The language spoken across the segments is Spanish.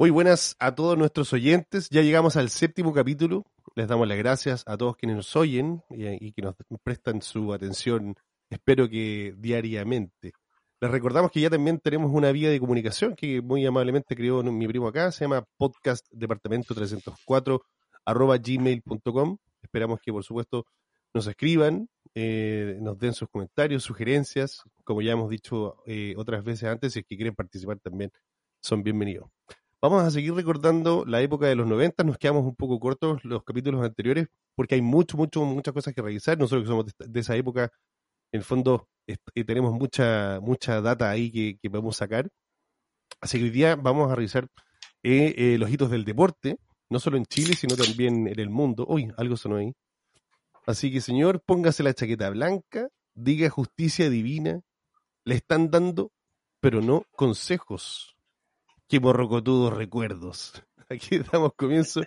Muy buenas a todos nuestros oyentes. Ya llegamos al séptimo capítulo. Les damos las gracias a todos quienes nos oyen y, que nos prestan su atención, espero que diariamente. Les recordamos que ya también tenemos una vía de comunicación que muy amablemente creó mi primo acá, se llama podcast departamento 304 arroba gmail.com. Esperamos que por supuesto nos escriban, eh, nos den sus comentarios, sugerencias, como ya hemos dicho eh, otras veces antes, si es que quieren participar también son bienvenidos. Vamos a seguir recordando la época de los 90, nos quedamos un poco cortos los capítulos anteriores porque hay mucho, mucho, muchas cosas que revisar, nosotros que somos de, esa época, en el fondo eh, tenemos mucha, mucha data ahí que, que podemos sacar. Así que hoy día vamos a revisar eh, eh, los hitos del deporte, no solo en Chile, sino también en el mundo. Uy, algo sonó ahí. Así que, señor, póngase la chaqueta blanca, diga justicia divina, le están dando, pero no consejos. Qué morrocotudos recuerdos. Aquí damos comienzo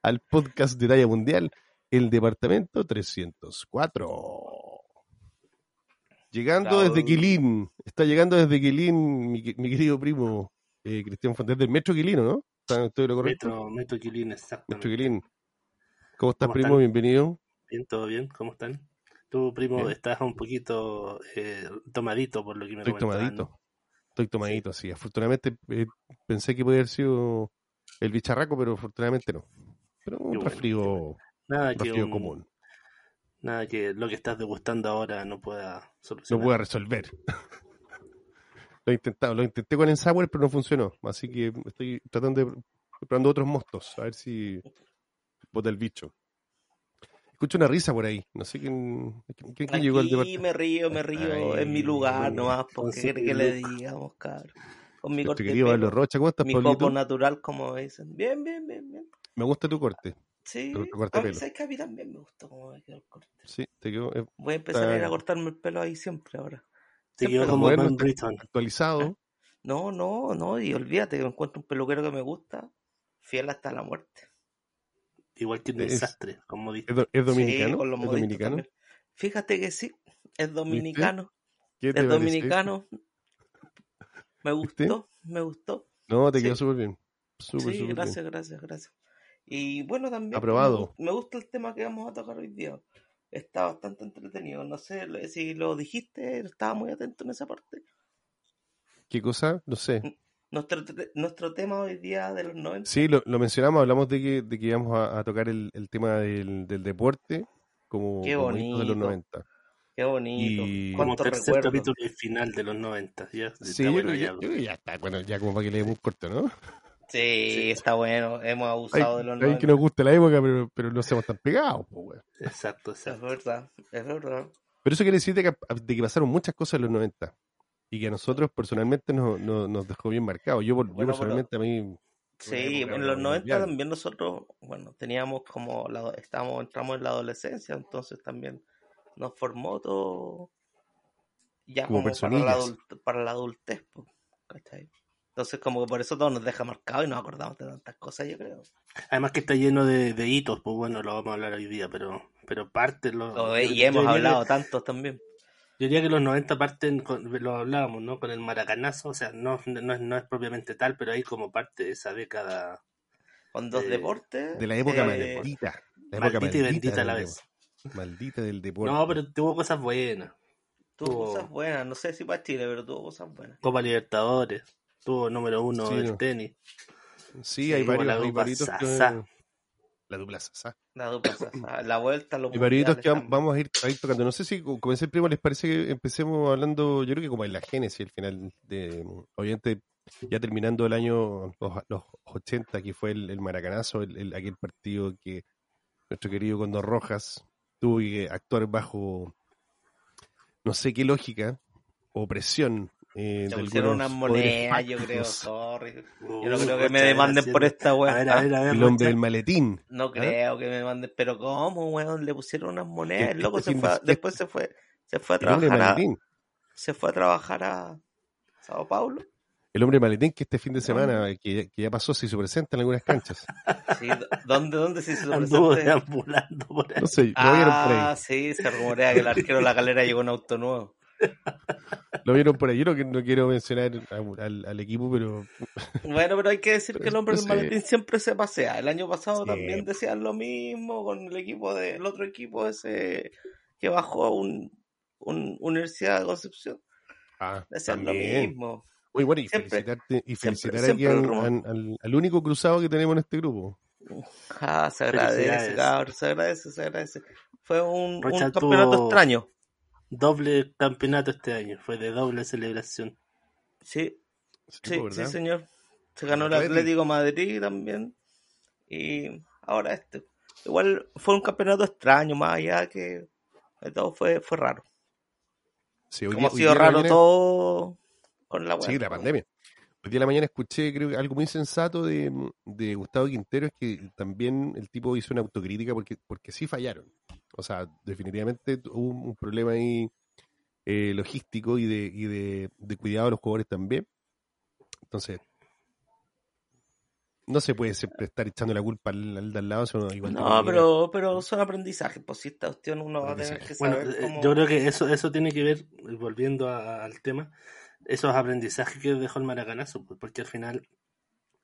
al podcast de talla mundial, el departamento 304. Llegando Bravo. desde Quilín, está llegando desde Quilín mi, mi querido primo eh, Cristian Fontes del Metro Quilino, ¿no? ¿Está estoy lo correcto? Metro, Metro Quilín, exactamente. Metro Quilín. ¿Cómo estás, ¿Cómo primo? están? Bienvenido. Bien, todo bien, ¿cómo están? Tu primo Bien. estás un poquito eh, tomadito por lo que me Estoy tomadito. Estoy tomadito, sí. Afortunadamente eh, pensé que podía haber sido el bicharraco, pero afortunadamente no. Pero un bueno, resfrío, Nada un que, resfrío un- común. nada que lo que estás degustando ahora no pueda solucionar. No pude resolver. lo he intentado, lo intenté con el sour, pero no funcionó. Así que estoy tratando de probando otros mostos, a ver si bota el bicho. Escucho una risa por ahí. No sé quién, quién, quién llegó al departamento. me río, me río Ay, en mi lugar nomás, porque quiere que le digamos, cabrón. Con mi corte querido Pablo pelo, Rocha, ¿cómo estás, mi Pablito? copo natural, como dicen. Bien, bien, bien, bien. Me gusta tu corte. Sí, Tu- tu corte de a mí, pelo. ¿sabes que a mí también me gustó cómo me quedó el corte. Sí, te quedó eh, Voy a empezar a ir Está- a cortarme el pelo ahí siempre ahora. Te quedó como está- Britton. actualizado. No, no, no, y olvídate que encuentro un peluquero que me gusta, fiel hasta la muerte. Igual que un desastre, como ¿Es, dices. do- es dominicano? Sí, con los ¿Es dominicano? también. Fíjate que sí, es dominicano, ¿Qué te es dominicano. Me ¿Viste? gustó, me gustó. No, te quedó súper bien. Súper, Sí, gracias, bien. gracias, gracias. Y bueno, también Aprobado. Me, me gusta el tema que vamos a tocar hoy día. Está bastante entretenido. No sé si lo dijiste, estaba muy atento en esa parte. ¿Qué cosa? No sé. Nuestro, nuestro tema hoy día de los 90. Sí, lo, lo mencionamos, hablamos de que, de que íbamos a, a tocar el, el tema del, del deporte como, Qué como de los bonito. 90. Qué bonito. Y- Como ¿Cuántos tercer recuerdos? capítulo y final de los 90. Ya, Sí, yo, bueno ya. yo- ya está. Bueno, ya como para que le demos un corte, ¿no? Sí, está bueno. Hemos Hay, abusado de los hay 90. que nos guste la época, pero, pero no seamos tan pegados, pues, weón. Exacto, Es exacto. verdad, es verdad. Pero eso quiere decir de que, de que pasaron muchas cosas en los 90 y que a nosotros personalmente nos, nos, nos dejó bien marcados. Yo, por- yo Bueno, pero- personalmente a mí... Sí, en los 90 mundial. también nosotros, bueno, teníamos como, la, estábamos, entramos en la adolescencia, entonces también nos formó todo ya Como como, para, la personillas. adult- para la adultez, ¿cachai? Entonces como que por eso todo nos deja marcado y nos acordamos de tantas cosas, yo creo. Además que está lleno de, de hitos, pues bueno, lo vamos a hablar hoy día, pero, pero parte lo, yo- y yo hemos hablado tantos también. Yo diría que los 90 parten, con, lo hablábamos, ¿no? Con el maracanazo, o sea, no, no, es, no es propiamente tal, pero ahí como parte de esa década Con dos Eh, deportes. De la época eh, maldita. La época maldita y bendita a la vez. deporte. Maldita del deporte. No, pero tuvo cosas buenas. Tuvo tuvo- cosas buenas, no sé si para Chile, pero tuvo cosas buenas. Copa Libertadores, tuvo número uno Sí, del no. tenis. Sí, hay Sí, como varios, la hay Copa varios que- Sasa. La dupla Sasa. La dupla Sasa, la vuelta a los Y mundiales que vamos a ir, a ir tocando. No sé si, co- como decía el primo, les parece que empecemos hablando, yo creo que como en la génesis, al final, de, obviamente, ya terminando el año, los, los 80, que fue el, el maracanazo, el, el- aquel partido que nuestro querido Condor Rojas tuvo que actuar bajo, no sé qué lógica o presión. Eh, pusieron unas monedas, yo creo, sorry. Yo no creo que Rocha, me demanden por esta A weá. ver, a ver, a ver. El hombre del maletín. No creo que me manden, pero ¿cómo, weón? Le pusieron unas monedas, el loco se fue, a- después se fue, se fue a El hombre del trabajar a, maletín. se fue a trabajar a Sao Paulo. El hombre del maletín que este fin de semana, que, ya- que ya pasó, se hizo presente en algunas canchas. Sí, ¿dó- ¿dónde, dónde se hizo Anduvo presente? deambulando por ahí. No sé, lo vieron por Ah, ahí. sí, se rumorea que el arquero de la galera llegó en auto nuevo. Lo vieron por ahí. Yo no, que- no quiero mencionar a- al, al equipo, pero Bueno, pero hay que decir que el hombre del maletín siempre se pasea. El año pasado Sí. también decían lo mismo con el equipo de, el otro equipo ese que bajó un, un Universidad de Concepción. ah, Decían lo también. mismo. Muy bueno, y Siempre- felicitarte y felicitar siempre aquí al, único cruzado que tenemos en este grupo. Ah, se agradece, cabrón, se agradece, se agradece. Fue un, campeonato extraño. Doble campeonato este año. Fue de doble celebración. Sí, Sí, sí, sí, señor. Se ganó el Atlético. Madrid también. Y ahora este. Igual fue un campeonato extraño, más allá que todo fue, fue raro. Sí, hoy Como día- ha sido raro todo con la Sí, web. la pandemia. Hoy día en la mañana escuché, creo que algo muy sensato de, de Gustavo Quintero, es que también el tipo hizo una autocrítica porque, porque sí fallaron. O sea, definitivamente hubo un, un problema ahí eh, logístico y de, y de, de cuidado de los jugadores también. Entonces, no se puede siempre estar echando la culpa al, al de al lado. eso igual No, pero, pero son aprendizajes. Pues si esta cuestión uno va a tener que Bueno, saber eh, cómo... yo creo que eso, eso tiene que ver, eh, volviendo a- al tema, esos aprendizajes que dejó el maracanazo, pues, porque al final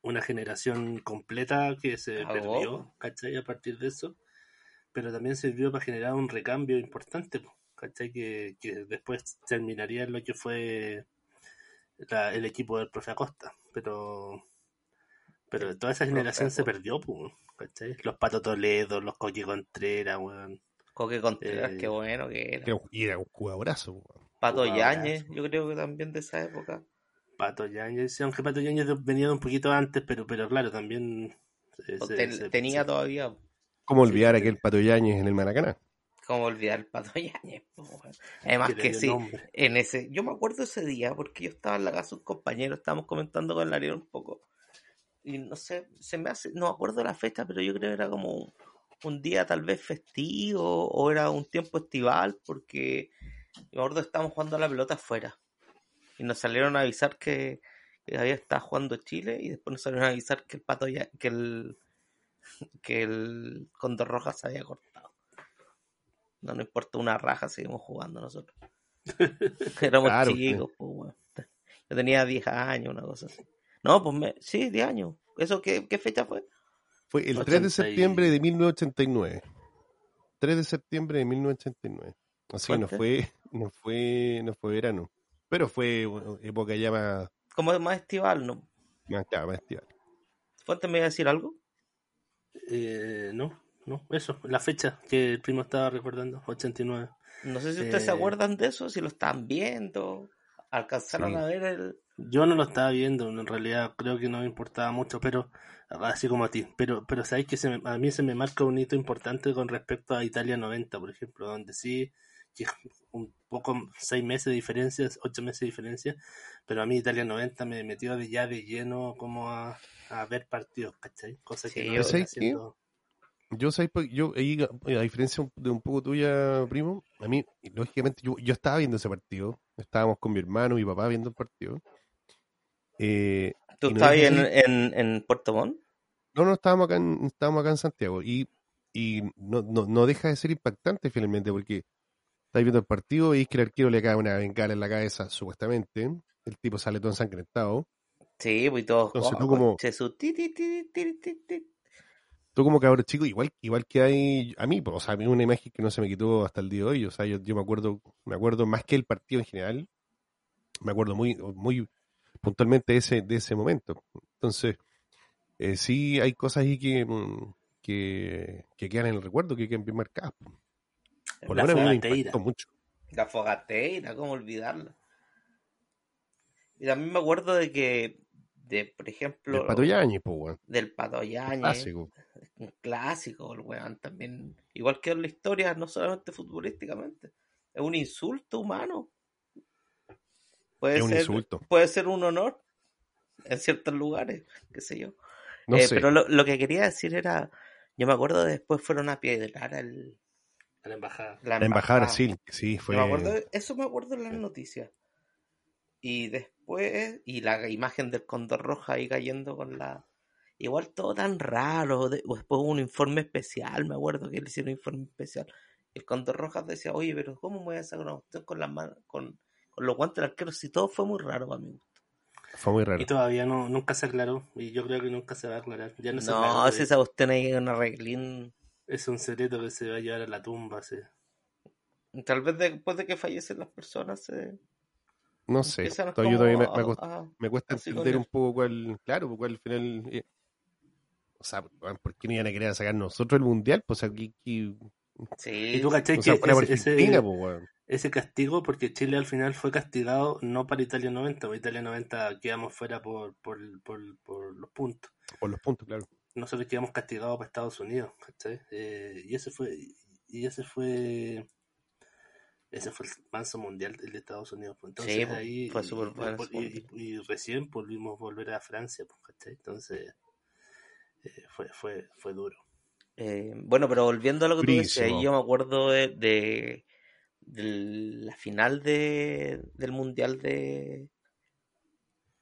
una generación completa que se perdió, ¿cachai? A partir de eso, pero también sirvió para generar un recambio importante, pues, ¿cachai? Que, que después terminaría en lo que fue la- el equipo del profe Acosta, pero pero toda esa Profe generación se perdió, pues, ¿cachai? Los Pato Toledo, los Coqui Contreras, weón. Coque Contreras, eh, qué bueno que era. y era un jugadorazo. weón. Pato. Yáñez, yo creo que también de esa época. Pato Yáñez, sí, aunque Pato Yáñez venía de un poquito antes, pero, pero claro, también se- O se- ten- se- tenía se- todavía ¿Cómo olvidar sí. aquel Pato Yáñez en el Maracaná? como olvidar el Pato Yáñez. Además que sí, nombre. en ese, yo me acuerdo ese día porque yo estaba en la casa de un compañero, estábamos comentando con el Ariel un poco. Y no sé, se me hace, no me acuerdo la fecha, pero yo creo que era como un, un día tal vez festivo o era un tiempo estival porque que estábamos jugando a la pelota afuera. Y nos salieron a avisar que, que había estado jugando Chile y después nos salieron a avisar que el pato ya, que el que el Condor Roja se había cortado. No nos importa una raja, seguimos jugando nosotros. Éramos Claro, chicos, pues, weón. Yo tenía 10 años, una cosa así. No, pues me, sí, 10 años. ¿Eso qué, qué fecha fue? Fue el 3 80 de y- septiembre de 1989. 3 de septiembre de 1989. Así no fue, no fue, no fue verano. Pero fue bueno, época ya más, Como más estival, ¿no? más, claro, más estival. Fuente me iba a decir algo. Eh, no, no, eso, la fecha que el primo estaba recordando, 89. No sé si ustedes se Eh. acuerdan de eso, si lo estaban viendo. Alcanzaron Sí. a ver el. Yo no lo estaba viendo, en realidad creo que no me importaba mucho, pero así como a ti. Pero, pero sabéis que se me- a mí se me marca un hito importante con respecto a Italia 90, por ejemplo, donde sí, un poco, seis meses de diferencia, ocho meses de diferencia, pero a mí Italia 90 me metió de ya de lleno como a, a ver partidos, ¿cachai? Cosa que Sí, no yo- haciendo. Yo, ¿sabes? por- yo ahí, a diferencia de un poco tuya, primo, a mí, lógicamente, yo, yo estaba viendo ese partido. Estábamos con mi hermano y mi papá viendo el partido. Eh, ¿Tú no estabas en, en, en Puerto Montt? No, no, estábamos acá en, estábamos acá en Santiago y, y no, no, no deja de ser impactante finalmente porque estáis viendo el partido y veis que el arquero le cae una bengala en la cabeza, supuestamente. El tipo sale todo ensangrentado. Sí, pues todos. Entonces oh, tú como-. Tú como cabrón chico, igual, igual que hay a mí, pues, o sea, a mí una imagen que no se me quitó hasta el día de hoy. O sea, yo, yo me acuerdo, me acuerdo más que el partido en general, me acuerdo muy, muy puntualmente de ese, de ese momento. Entonces, eh, sí hay cosas ahí que, mm, que, que quedan en el recuerdo, que quedan bien marcadas. Po. Por lo menos me impactó mucho. La fogateira, ¿cómo olvidarla? Y también me acuerdo de que, de, por ejemplo, El Pato Yañez, weón. del Pato Clásico. un clásico, el weón también. Igual que en la historia, no solamente futbolísticamente, es un insulto humano. Puede Es un ser, insulto. puede ser un honor en ciertos lugares, qué sé yo. No Eh, sé. Pero lo, lo que quería decir era, yo me acuerdo de después fueron a piedrar el, A la embajada. la, embajada. Brasil, sí, fue. Me acuerdo eso me acuerdo en las Sí. noticias. Y después, y la imagen del Condor Roja ahí cayendo con la... Igual todo tan raro. de- Después hubo un informe especial, me acuerdo que le hicieron un informe especial. El Condor Rojas decía, oye, pero ¿cómo me voy a sacar una cuestión con las manos, con, con los guantes del arquero? Si todo fue muy raro para mí. Fue muy raro. Y todavía no, nunca se aclaró. Y yo creo que nunca se va a aclarar. Ya no, se No, aclaró, si esa cuestión ahí es una reglín. Es un secreto que se va a llevar a la tumba. sí. Tal vez después de que fallecen las personas se No sé. Todavía todavía me, me a- cost- a- me cuesta entender un poco cuál. Claro, pues, cuál al final. eh, o sea, ¿por qué no iban a querer sacar nosotros el mundial? Pues aquí. aquí Sí, Y tú cachai que ese, ese- pues, ese castigo, porque Chile al final fue castigado no para Italia 90, porque Italia 90 quedamos fuera por, por, por, por los puntos. Por los puntos, claro. Nosotros quedamos castigados para Estados Unidos, ¿cachai? Eh, y ese fue, y ese fue, ese fue el manso mundial del de Estados Unidos. pues. Entonces Sí, pues, ahí, fue súper y- y, ese y- y recién volvimos a volver a Francia, pues, ¿cachai? Entonces eh, fue, fue, fue duro. Eh, bueno, pero volviendo a lo que tú decías, Durísimo. yo me acuerdo de, de, de la final de, del Mundial de,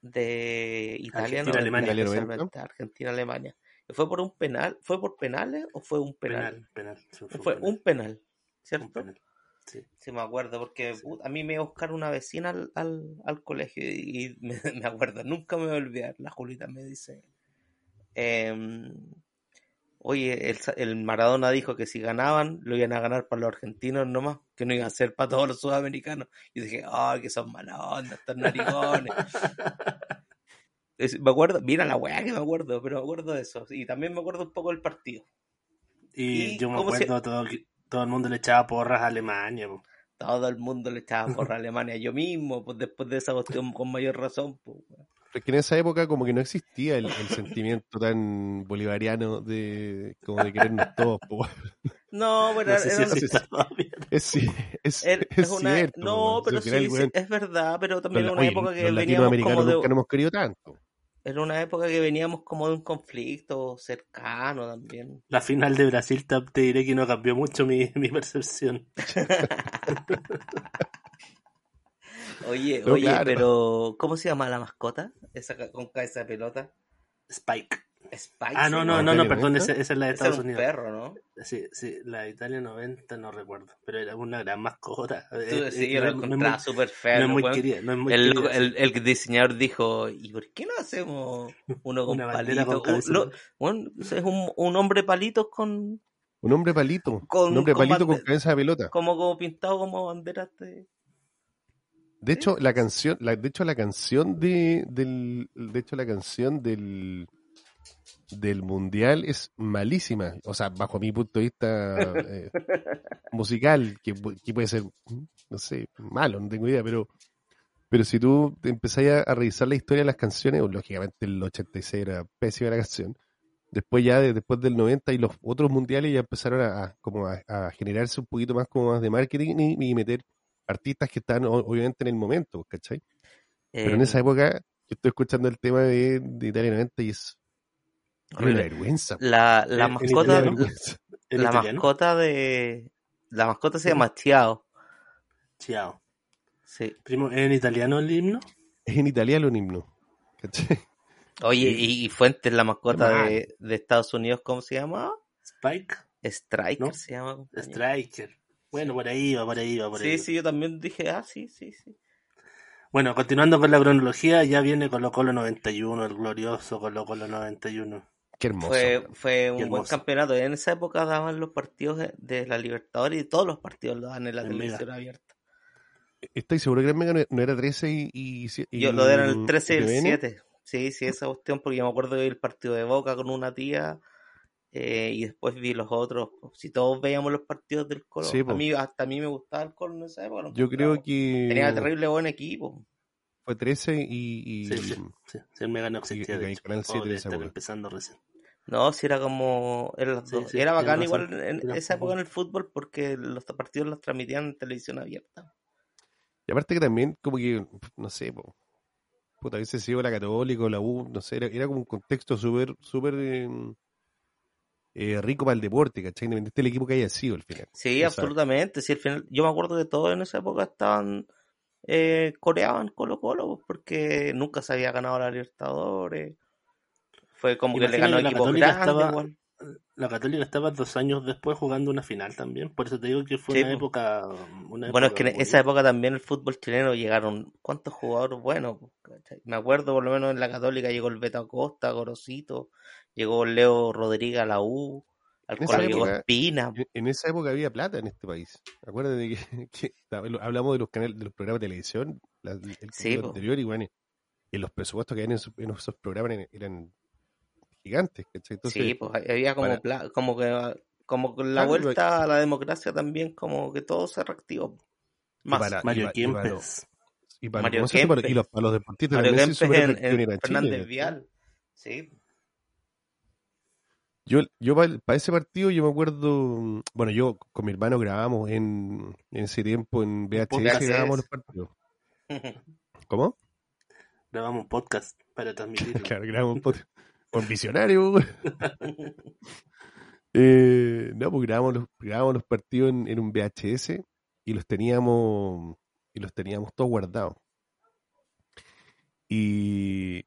de Italia, Argentina, Alemania. Especialmente Argentina-Alemania. ¿Fue por un penal? ¿Fue por penales o fue un penal? Penal, penal. sí, fue Fue penal, un penal, ¿cierto? un penal, sí. Sí, me acuerdo, porque Sí. a mí me iba a buscar una vecina al, al, al colegio y me, me acuerdo, nunca me voy a olvidar. La Julita me dice, em, oye, el, el Maradona dijo que si ganaban, lo iban a ganar para los argentinos nomás, que no iban a ser para todos los sudamericanos. Y dije, ay, que son mala onda, estos narigones. Es- me acuerdo, mira la weá que me acuerdo, pero me acuerdo de eso. Y también me acuerdo un poco del partido. Y, ¿Y yo me cómo se- acuerdo todo, que todo el mundo le echaba porras a Alemania. po. Todo el mundo le echaba por Alemania, yo mismo, pues después de esa cuestión con mayor razón. Pues, weón. Pero es que en esa época como que no existía el, el sentimiento tan bolivariano de como de querernos todos. po. No, pero No sé era si. Es, es, es es una- cierto. no, pero final, sí, es verdad, pero también era una oye, época que los veníamos como de, nunca nos hemos querido tanto. era una época que veníamos como de un conflicto cercano también. La final de Brasil te, diré que no cambió mucho mi, mi percepción. Oye, No, oye, claro. pero ¿cómo se llama la mascota? Esa con cabeza de pelota. Spike. Spike. Ah, no, no, no, ¿Italia no, perdón, 90? esa, esa es la de Estados un Unidos. perro, ¿no? Sí, sí, la de Italia 90 no recuerdo, pero era una gran mascota. Tú- Eh, sí, yo no no es encontraba súper no feo. es muy querida, no es muy el, querida, el, el diseñador dijo, ¿y por qué no hacemos uno con palitos? con. Un- no, bueno, es un, un hombre palitos con Un hombre palito. Con- un hombre con palito con cabeza de pelota. como, como pintado como banderas de... De hecho, la canción, la, de hecho, la canción de, del, de hecho, la canción del, del mundial es malísima. O sea, bajo mi punto de vista eh, musical, que, que puede ser, no sé, malo, no tengo idea, pero, pero si tú te empezás a, a revisar la historia de las canciones, o lógicamente el 86 era pésima la canción. Después ya, de- después del 90 y los otros mundiales ya empezaron a, a- como a, a generarse un poquito más como más de marketing y, y meter artistas que están obviamente en el momento, ¿cachai? Pero en eh, esa época yo estoy escuchando el tema de, de Italia 90 y es Horrible. vergüenza. La, la ¿En- en Una mascota, la italiano? mascota de... La mascota se llama Chiao. Ciao. Sí. Primo, ¿En italiano el himno? Es en italiano el himno. ¿cachai? Oye, Sí. y, y Fuentes, la mascota de, de Estados Unidos, ¿cómo se llama? Spike, Striker ¿No? se llama. compañero. Striker. Bueno, por ahí va, por ahí va, por ahí Sí, sí, yo también dije, ah, sí, sí, sí. Bueno, continuando con la cronología, ya viene Colo Colo 91, el glorioso Colo Colo 91. Qué hermoso. Fue, fue un buen campeonato. En esa época daban los partidos de, la Libertadores y todos los partidos los daban en la En televisión abierta. Estoy seguro que el Mega no- era 13 y... y, y- Yo lo dieron el 13 y el TVN. 7. Sí, sí, esa cuestión, porque yo me acuerdo del partido de Boca con una tía. eh, y después vi los otros. Si todos veíamos los partidos del Colo, Sí, a mí, hasta a mí me gustaba el Colo en esa época. Yo creo que Tenía terrible buen equipo. Fue 13 y, y- Sí, sí, sí, sí, el Mega no existía, y- de hecho. Canal O 7 debe de esa estar época. empezando recién. No, si era como. Era, las Sí, dos. sí, Y era bacán razón. igual en esa época en el fútbol porque los partidos los transmitían en televisión abierta. Y aparte que también, como que, no sé, po, puta, a veces sido la Católica o la U, no sé, era, era como un contexto súper, súper eh, eh, rico para el deporte, ¿cachai? Independiente del equipo que haya sido al final. Sí, O sea, absolutamente. Sí, al final, yo me acuerdo que todos en esa época estaban. Eh, coreaban Colo Colo porque nunca se había ganado la Libertadores. Fue como que le ganó que la equipos Católica grandes estaba- igual. La Católica estaba dos años después jugando una final también, por eso te digo que fue Sí, una po. época. Una Bueno, es que en esa época también el fútbol chileno llegaron, ¿cuántos jugadores buenos? Me acuerdo por lo menos en la Católica llegó el Beto Acosta, Gorosito, llegó Leo Rodríguez a la U, En esa época- Espina. En, en esa época había plata en este país. Acuérdate de que, que hablamos de los canales, de los programas de televisión, la- el Sí, anterior, y bueno, y los presupuestos que había en esos, en esos programas eran, eran gigantes, sí, pues había como, para- pla- como que como con la Claro, vuelta a la democracia también como que todo se reactivó. Más. para- Mario y pa- y para Kempes. y para, y los, para los deportistas Mario Kempes en, en Chile, Fernández. Vial. Sí. Yo, yo para, ese partido yo me acuerdo, bueno, yo con mi hermano grabamos en, en ese tiempo en VHS, grabamos los partidos. ¿Cómo? Grabamos un podcast para transmitirlo. Claro, grabamos un podcast. Con visionario. Eh, no, pues grabamos los, grabamos los partidos en, en un VHS y los teníamos y los teníamos todos guardados. Y,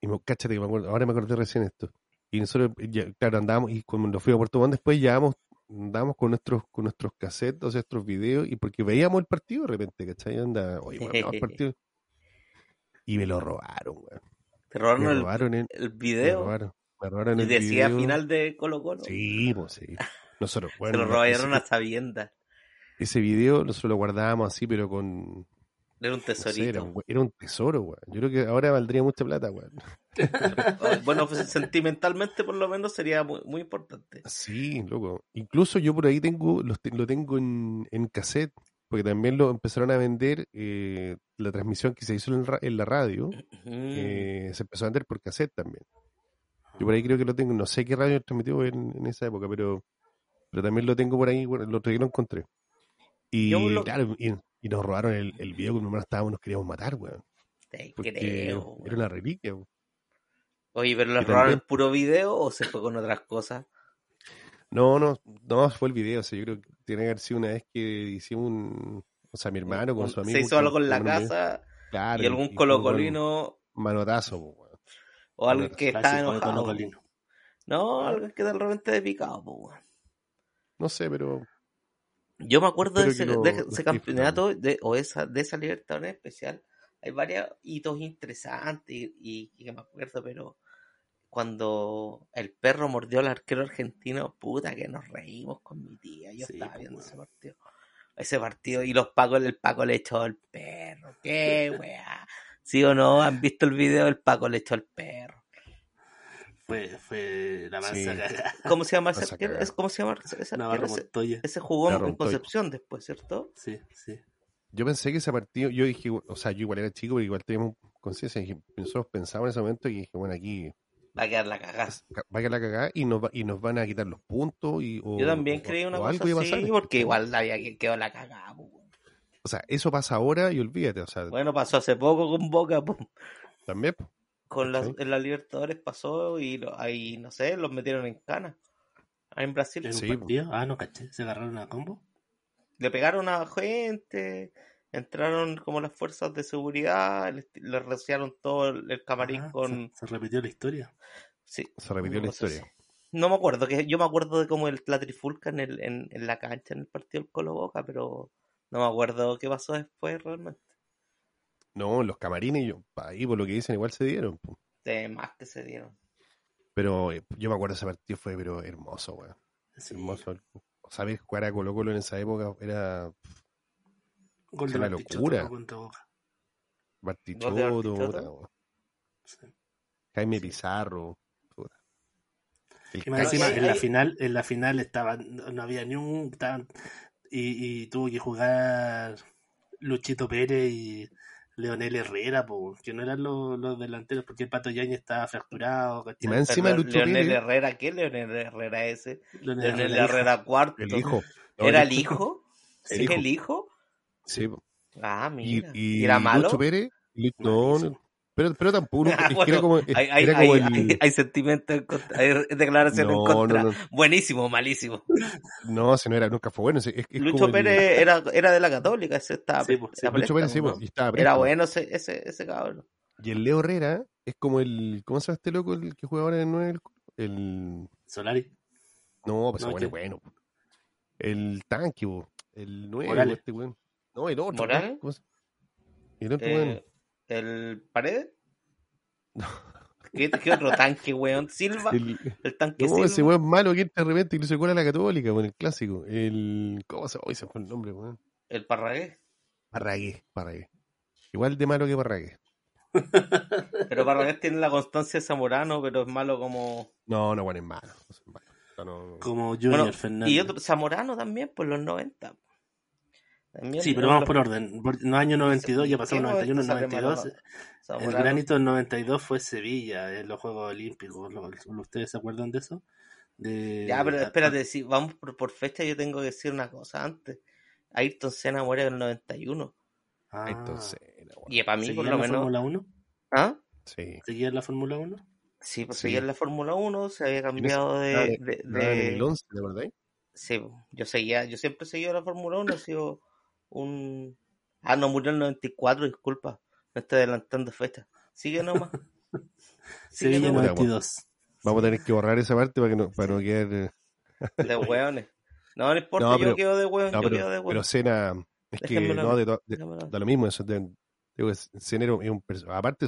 y me, cáchate que me acuerdo, ahora me acordé recién esto. Y nosotros, ya, claro, andábamos, y cuando nos fuimos a Puerto Montt después llevábamos, andábamos con nuestros, con nuestros cassettes, o sea, nuestros videos, y porque veíamos el partido de repente, ¿cachai? Anda, oye, bueno, el partido. Y me lo robaron, weón. Te robaron Me el, robaron el, el me video robaron, me robaron y el decía video. final de Colo Colo. Sí, pues sí. Nosotros, Se bueno, lo no, robaron a ese, sabiendas. ese video nosotros lo guardábamos así, pero con. Era un no sé, tesorito. era, un, era un tesoro, weón. Yo creo que ahora valdría mucha plata. O, Bueno, pues, sentimentalmente por lo menos sería muy, muy importante. Sí, loco. Incluso yo por ahí tengo, te- lo tengo en, en cassette, porque también lo empezaron a vender, eh, la transmisión que se hizo en, ra- en la radio, eh, se empezó a vender por cassette también. Yo por ahí creo que lo tengo, no sé qué radio transmitió en, en esa época, pero, pero también lo tengo por ahí, bueno, el otro día lo encontré. Y lo- claro, y, y nos robaron el, el video que nomás estábamos, nos queríamos matar, weón. Te Porque creo. era una reliquia, weón. Oye, pero ¿le robaron también- el puro video o se fue con otras cosas? No, no, no fue el video, o sea, yo creo que tiene que haber sido una vez que hicimos un, o sea, mi hermano con su amigo. Se hizo algo con la casa claro, y algún colocolino un Manotazo, po, weón. o alguien que está Clásico de enojado. No, alguien que de repente de picado, pues, weón. No sé, pero Yo me acuerdo de ese, de campeonato de, o esa, de esa libertad en especial. Hay varios hitos interesantes y, y- y que me acuerdo, pero cuando el perro mordió al arquero argentino, puta que nos reímos con mi tía. Yo Sí, estaba pues, viendo ese partido. Ese partido y los pacos, el Paco le echó al perro. ¿Qué, weá? ¿Sí o no? ¿Han visto el video? El Paco le echó al perro. Fue, fue la mansa Sí. cagada. ¿Cómo se llama ese. ¿Es- ¿Cómo se llama ese Navarro arquero? Ese, Montoya. ese jugó Navarro en Montoya. Concepción después, ¿cierto? Sí, sí. yo pensé que ese partido, yo dije, o sea, yo igual era chico, pero igual teníamos conciencia, dije, nosotros pensábamos en ese momento y dije, bueno, aquí Va a quedar la cagada. va a quedar la cagada y nos, va- y nos van a quitar los puntos y, o, Yo también o- creí una o cosa así, pasar. porque igual había que quedó la cagada. O sea, eso pasa ahora y olvídate, o sea, Bueno, pasó hace poco con Boca, po. también, po. Con las, Sí. en la Libertadores pasó y lo- ahí, no sé, los metieron en cana. Ahí en Brasil. ¿En un Sí, partido? Ah, no caché. ¿Se agarraron a combo? Le pegaron a gente, entraron como las fuerzas de seguridad, le, le rociaron todo el, el camarín Ah, con... se, se repitió la historia. Sí, se repitió la una cosa historia. No me acuerdo, que yo me acuerdo de como el, la trifulca en, el, en, en la cancha en el partido del Colo Boca, pero no me acuerdo qué pasó después realmente. No, los camarines, yo, ahí por lo que dicen, igual se dieron. po. De más que se dieron. Pero eh, yo me acuerdo ese partido fue pero hermoso, weón. Sí. Hermoso. Sabes jugar a Colo Colo en esa época era Gol de una locura. Bartichotto, weón. Sí. Jaime Pizarro. Y más encima, en la final, en la final estaba, no había ni un estaban- y, y tuvo que jugar Luchito Pérez y Leonel Herrera, po, que no eran los, los delanteros, porque el Pato Yañez estaba fracturado, ¿cachai? Y más encima Pero Lucho Leonel Pérez, Herrera, ¿qué Leonel Herrera ese? Leonel Leonel Herrera, Herrera cuarto. el hijo. No, ¿Era el hijo? El ¿Sí, hijo. el hijo? Sí. Ah, mira. y ¿Y era malo? Lucho Pérez, Lu- no, Malísimo. no, pero, pero tampoco, que Bueno, era como, hay, hay, era hay, como el... hay, hay sentimientos en contra, hay declaraciones No, en contra. no, no. Buenísimo, malísimo. No, ese no era, nunca fue bueno. Es, es Lucho como el- Pérez era, era de la Católica, ese estaba. Sí, pues, sí, era Lucho Pérez, sí, pues, y estaba Era bueno ese, ese, ese cabrón. Y el Leo Herrera es como el. ¿Cómo se llama este loco el que juega ahora en el 9? El. Solari. No, pues No, ese weón es ¿qué? bueno. po. El tanque, po. el 9, Morales. este weón. No, el otro. ¿Morales? ¿Cómo se- el otro weón. Eh, ¿El Paredes? ¿Qué, ¿Qué otro tanque, weón? ¿Silva? ¿El, El, tanque no, ese Silva? weón malo que entra de repente y se cuela la católica, con el clásico. El. ¿Cómo se, hoy se fue el nombre, weón? ¿El Parragués? Parragué, Parragué. Igual de malo que Parragué. Pero Parragués tiene la constancia de Zamorano, pero es malo como... No, no, weón, es malo. No, es malo. No, no- Como Junior Bueno, Fernández. y otro, Zamorano también, por los 90. También Sí, pero vamos por orden. En los años 92, ya ¿En pasaron qué 91, momento sale malo 92. El granito del 92 fue Sevilla, en los Juegos Olímpicos. ¿Lo- ¿Ustedes se acuerdan de eso? De... Ya, pero espérate, si vamos por, por fecha, yo tengo que decir una cosa antes. Ayrton Senna muere en el 91. Ah, Entonces, era weón. Y para mí, ¿seguía por lo la menos. Fórmula 1? ¿Ah? Sí. ¿Seguía en la Fórmula 1? Sí, pues Sí. seguía en la Fórmula 1, se había En cambiado de. en- de- en de- el 11, ¿te acordás? Sí, yo seguía, yo siempre he seguido la Fórmula 1, he sido un. Ah, no, murió en el 94, disculpa. Me estoy adelantando fecha. Sigue nomás. Sigue Sevilla nomás. 92. Vamos a tener que borrar esa parte para que no, para no quedar. eh, De hueones. No, no importa, No, yo pero- quedo de hueón, No, yo quedo de pero, hueón. pero Cena, es que no, de, to- de- da lo mismo eso. de- digo, era un- aparte,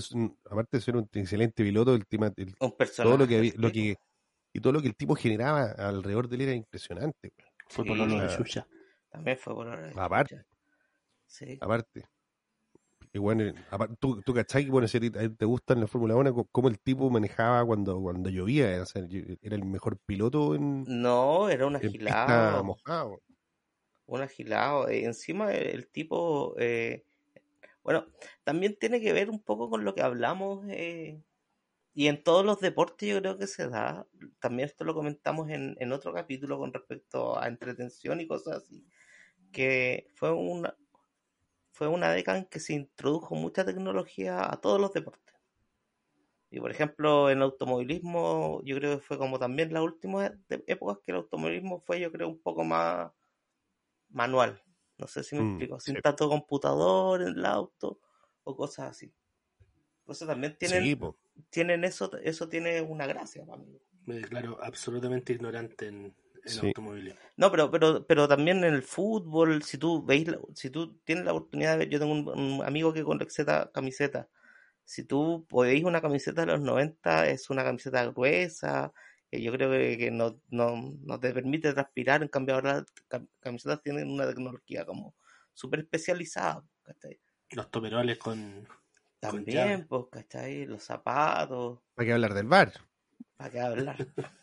aparte de ser un excelente piloto, el tema, el- Un personaje. todo lo que, había- lo sí. que y todo lo que el tipo generaba alrededor de él era impresionante. güey. Fue Sí, por lo de. Xuxa. También fue por hora de Aparte. Sí. Aparte. Y bueno, tú, tú cachai que bueno, si te gusta en la Fórmula 1, co- cómo el tipo manejaba cuando, cuando llovía, o sea, yo- era el mejor piloto en, No, era un agilado. mojado. Un agilado. Eh, encima el, el tipo, eh, bueno, también tiene que ver un poco con lo que hablamos eh, y en todos los deportes yo creo que se da. También esto lo comentamos en, en otro capítulo con respecto a entretención y cosas así. Que fue una, fue una década en que se introdujo mucha tecnología a todos los deportes. Y por ejemplo, en automovilismo, yo creo que fue como también las últimas épocas que el automovilismo fue, yo creo, un poco más manual. No sé si me Mm, explico. Sin sí. tanto computador en el auto o cosas así. Entonces también tienen, Sí, tienen eso, eso tiene una gracia para mí. Me declaro absolutamente ignorante en, en Sí. automovilismo. No, pero, pero, pero también en el fútbol, si tú veis, la- si tú tienes la oportunidad de ver, yo tengo un, un amigo que colecciona camisetas. Si tú veis una camiseta de los 90, es una camiseta gruesa, que yo creo que, que no, no, no te permite transpirar, en cambio ahora las cam- camisetas tienen una tecnología como súper especializada, ¿cachai? Los toperoles con... Con También, llave. pues, ¿cachai? Los zapatos, ¿Para qué hablar del bar? ¿para qué hablar?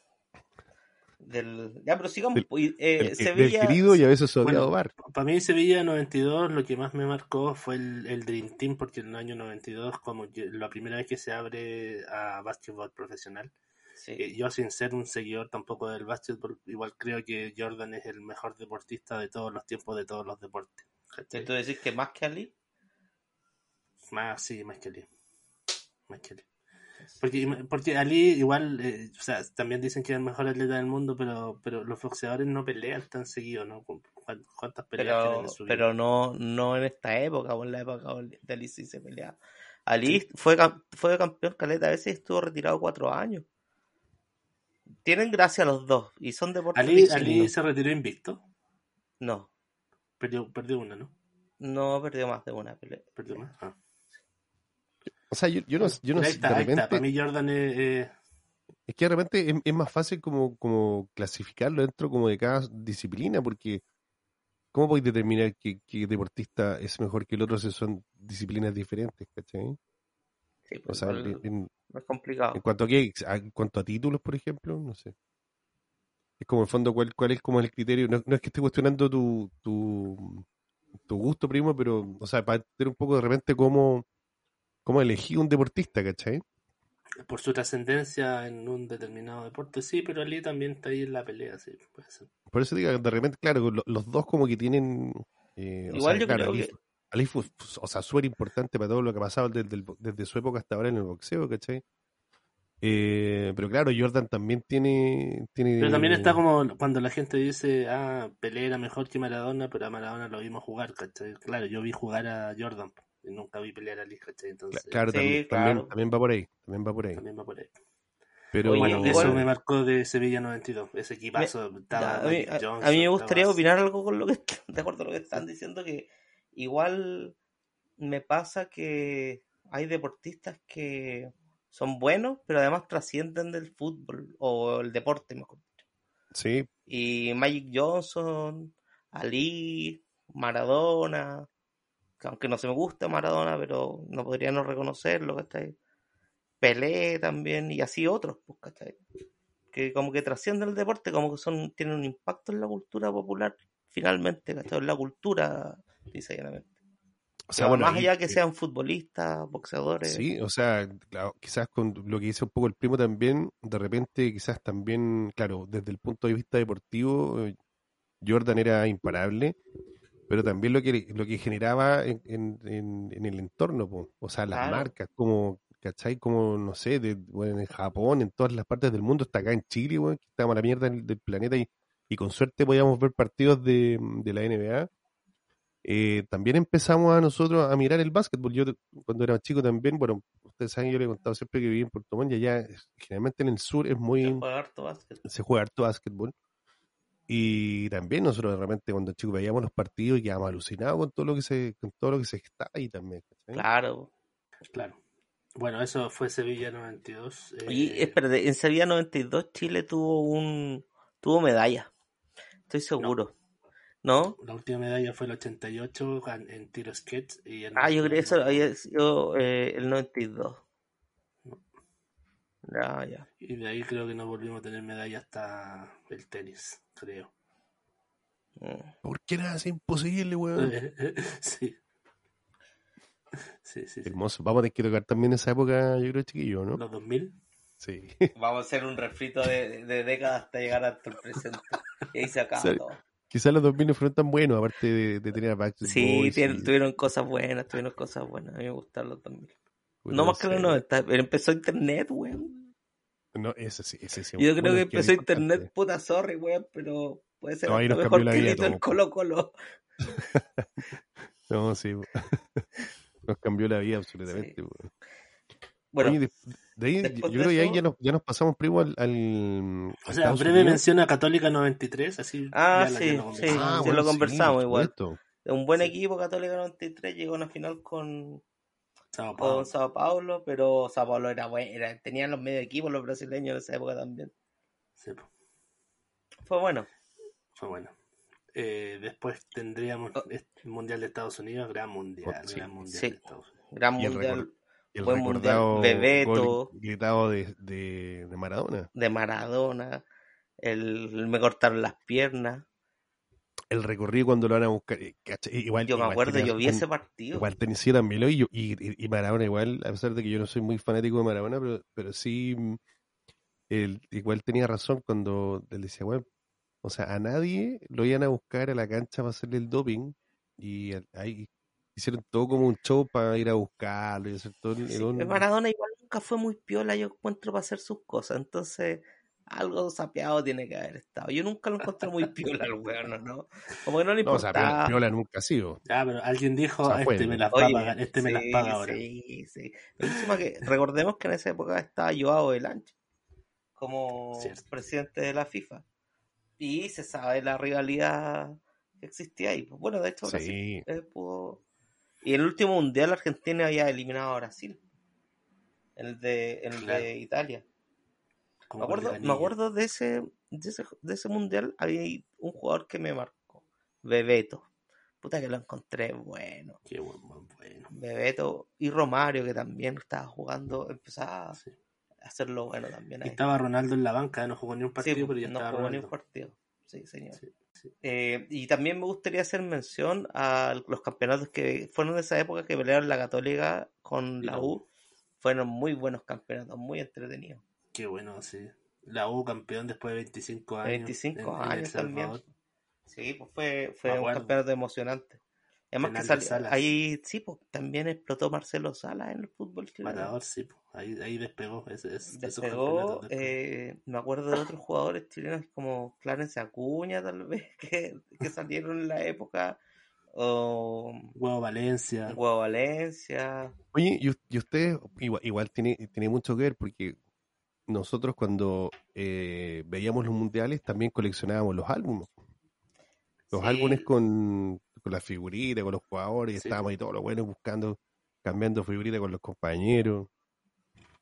Del... Ya, pero sigamos, Del- pues, eh, Del, del querido y a veces odiado Bueno, bar. Para mí Sevilla 92 lo que más me marcó fue el, el Dream Team porque en el año 92 como la primera vez que se abre a básquetbol profesional. Sí. Eh, yo sin ser un seguidor tampoco del básquetbol, igual creo que Jordan es el mejor deportista de todos los tiempos de todos los deportes. ¿cachai? ¿Tú decís que más que Ali? Más, sí, más que Ali. Más que Ali. Porque, porque Ali igual, eh, o sea, también dicen que es el mejor atleta del mundo, pero, pero los boxeadores no pelean tan seguido, ¿no? ¿Cu- cuán- ¿Cuántas peleas tienen pero, en su vida? pero no, no en esta época, o en la época de Ali sí se peleaba. Ali fue, fue campeón caleta a veces estuvo retirado cuatro años. Tienen gracia los dos y son deportes Ali. Ali se retiró invicto. No, Perdió, perdió una, ¿no? no perdió más de una pelea. Perdió más. Ah. O sea, yo, yo no, yo no ahí está, de ahí está. repente, Para mí Jordan es... es- es que de repente es, es más fácil como, como clasificarlo dentro como de cada disciplina, porque ¿cómo podéis determinar que, que deportista es mejor que el otro si son disciplinas diferentes, ¿cachai? Sí, O pues sea, igual en, es complicado. en cuanto a qué, a- en cuanto a títulos, por ejemplo, no sé. Es como en el fondo cuál, cuál es como el criterio. No, no es que esté cuestionando tu, tu, tu gusto, primo, pero, o sea, para entender un poco de repente cómo, cómo elegí un deportista, ¿cachai? Por su trascendencia en un determinado deporte, sí, pero Ali también está ahí en la pelea, sí, puede ser. Por eso digo, de repente, claro, lo- los dos como que tienen... eh, o Igual sea, yo claro, creo Ali, que- Ali fue, o sea, súper importante para todo lo que ha pasado desde, el- desde su época hasta ahora en el boxeo, ¿cachai? Eh, pero claro, Jordan también tiene... tiene Pero también está como cuando la gente dice, ah, Pelé era mejor que Maradona, pero a Maradona lo vimos jugar, ¿cachai? Claro, yo vi jugar a Jordan nunca vi pelear a Ali, ¿cachai? Entonces, Claro, Sí, también, claro. También, también va por ahí, también va por ahí. también va por ahí. Pero Oye, Bueno, igual- eso me marcó de Sevilla 92, ese equipazo. Ya, estaba a, mí, Johnson, a mí me gustaría estaba- opinar algo con lo que de acuerdo a lo que están diciendo que igual me pasa que hay deportistas que son buenos pero además trascienden del fútbol o el deporte mejor dicho. sí, y Magic Johnson Ali Maradona aunque no se me gusta Maradona pero no podría no reconocerlo ¿cachai? Pelé también y así otros pues, ¿cachai? que como que trascienden el deporte, como que son tienen un impacto en la cultura popular, finalmente, ¿cachai? En la cultura, dice llanamente. o sea, bueno, más allá que sean futbolistas, boxeadores. Sí, o sea, claro, quizás con lo que dice un poco el primo también, de repente quizás también, claro, desde el punto de vista deportivo, eh, Jordan era imparable, pero también lo que lo que generaba en, en- en- el entorno, po. o sea, las Claro. marcas, como, ¿cachai? Como, no sé, de, bueno, en Japón, en todas las partes del mundo, hasta acá en Chile, weón, que estábamos a la mierda del, planeta y, y con suerte podíamos ver partidos de, de la NBA. Eh, también empezamos a nosotros a mirar el básquetbol. Yo cuando era chico también, bueno, ustedes saben, yo le he contado siempre que viví en Puerto Montt y allá generalmente en el sur es muy, Se juega harto básquet. se juega harto básquetbol. Y también nosotros de repente cuando chicos veíamos los partidos y quedábamos alucinados con todo lo que se, con todo lo que se está ahí también. Claro. Claro. Bueno, eso fue Sevilla 92. Y eh, espérate, en Sevilla 92 Chile tuvo un tuvo medalla. Estoy seguro. ¿No? La última medalla fue el 88 gan- en tiro sketch. Y el Ah, yo creo que eso 99 había sido eh, el 92. Ya, ya. Y de ahí creo que no volvimos a tener medalla hasta el tenis, creo. Mm. ¿Por qué era así imposible, weón? sí. Sí, sí, sí. Hermoso. Vamos a tener que tocar también esa época, yo creo, chiquillo, ¿no? Los 2000. Sí. Vamos a hacer un refrito de, de décadas hasta llegar hasta el presente. Y ahí se acaba todo. Quizás los 2000 no fueron tan buenos, aparte de, de tener a Backstreet Sí, Boys y- tuvieron cosas buenas, tuvieron cosas buenas. A mí me gustaron los 2000. puta, No más que los sé. 90, pero empezó internet, weón. No, ese sí, ese sí. Yo creo que empezó internet, puta sorry, weón, pero puede ser No, ahí hasta nos mejor que el. Colo Colo. No, sí. Nos cambió la vida absolutamente. Sí. weón. Bueno, Oye, de, de ahí, yo creo que ahí ya nos, ya nos pasamos, primo, al. al O sea, Estados breve Unidos. mención a Católica 93, así. Ah, ya la- sí, ya lo sí. conversamos. sí lo conversamos igual. un buen sí. equipo Católica 93 llegó a una final con, Sao Paulo. con Sao Paulo, pero Sao Paulo era bueno, era- tenían los medio equipos los brasileños en esa época también. Sí, Fue bueno. fue bueno. Eh, después tendríamos Oh. este Mundial de Estados Unidos, gran mundial, Sí. gran mundial Sí. de Estados Unidos. Gran Y el mundial el Buen mundial. Bebeto. gol gritado de, de, de Maradona. de Maradona. El, me cortaron las piernas. El recorrido cuando lo van a buscar. eh, Igual, Yo me igual acuerdo, yo vi ese partido. Igual tenía sí, también lo y, y, y Maradona igual, a pesar de que yo no soy muy fanático de Maradona, pero, pero sí, él igual tenía razón cuando él decía, bueno, o sea, a nadie lo iban a buscar a la cancha para hacerle el doping y ahí hicieron todo como un show para ir a buscarlo y hacer todo el- Sí, Maradona igual nunca fue muy piola, yo encuentro, para hacer sus cosas. Entonces, algo sapeado tiene que haber estado. Yo nunca lo encontré muy piola al weón, ¿no? Como que no le No, o sea, importaba. piola, piola nunca ha sido. Ah, pero alguien dijo, O sea, fue, este me las va a Oye, pagar, este me las paga ahora. Sí, sí. Encima que recordemos que en esa época estaba Joao Delancho como Cierto. presidente de la FIFA. Y se sabe la rivalidad que existía ahí. Pues Bueno, de hecho, Brasil Sí, eh, pudo- Y en el último mundial Argentina había eliminado a Brasil. El de, el Claro. de Italia. Me acuerdo, me acuerdo de ese, de ese de ese mundial había un jugador que me marcó. Bebeto. Puta que lo encontré bueno. Qué buen, buen, bueno. Bebeto y Romario, que también estaba jugando, empezaba Sí. hacerlo bueno también. Y ahí. estaba Ronaldo en la banca, no jugó ni un partido, pues, pero ya no estaba jugó ni un partido. Sí, señor. Sí. Eh, y también me gustaría hacer mención a los campeonatos que fueron de esa época que pelearon la Católica con la U. Fueron muy buenos campeonatos, muy entretenidos. Qué bueno, sí. La U campeón después de 25 años. 25 en- en El años también. Salvador. Sí, pues fue, fue un campeonato emocionante. Además que Penal Salas. ahí sí, pues también explotó Marcelo Sala en el fútbol chileno. Matador, sí. po. Ahí, ahí despegó. Ese, ese- esos Despegó, despegó. eh, me acuerdo de otros jugadores chilenos como Clarence Acuña, tal vez, que, que salieron en la época, o Huevo Valencia. Hugo Valencia. Oye, y, y usted igual, igual tiene, tiene mucho que ver porque nosotros cuando eh, veíamos los mundiales también coleccionábamos los álbumes. Los Sí. álbumes con, con las figuritas, con los jugadores, y Sí, estábamos po. ahí todos los buenos buscando, cambiando figuritas con los compañeros.